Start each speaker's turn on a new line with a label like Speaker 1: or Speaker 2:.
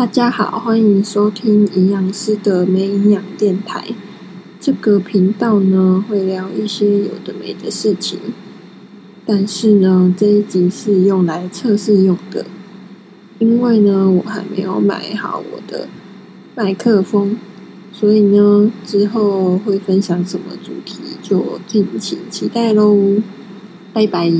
Speaker 1: 大家好欢迎收听营养师的没营养电台。这个频道呢会聊一些有的没的事情但是呢这一集是用来测试用的。因为呢我还没有买好我的麦克风所以呢之后会分享什么主题就敬请期待喽拜拜。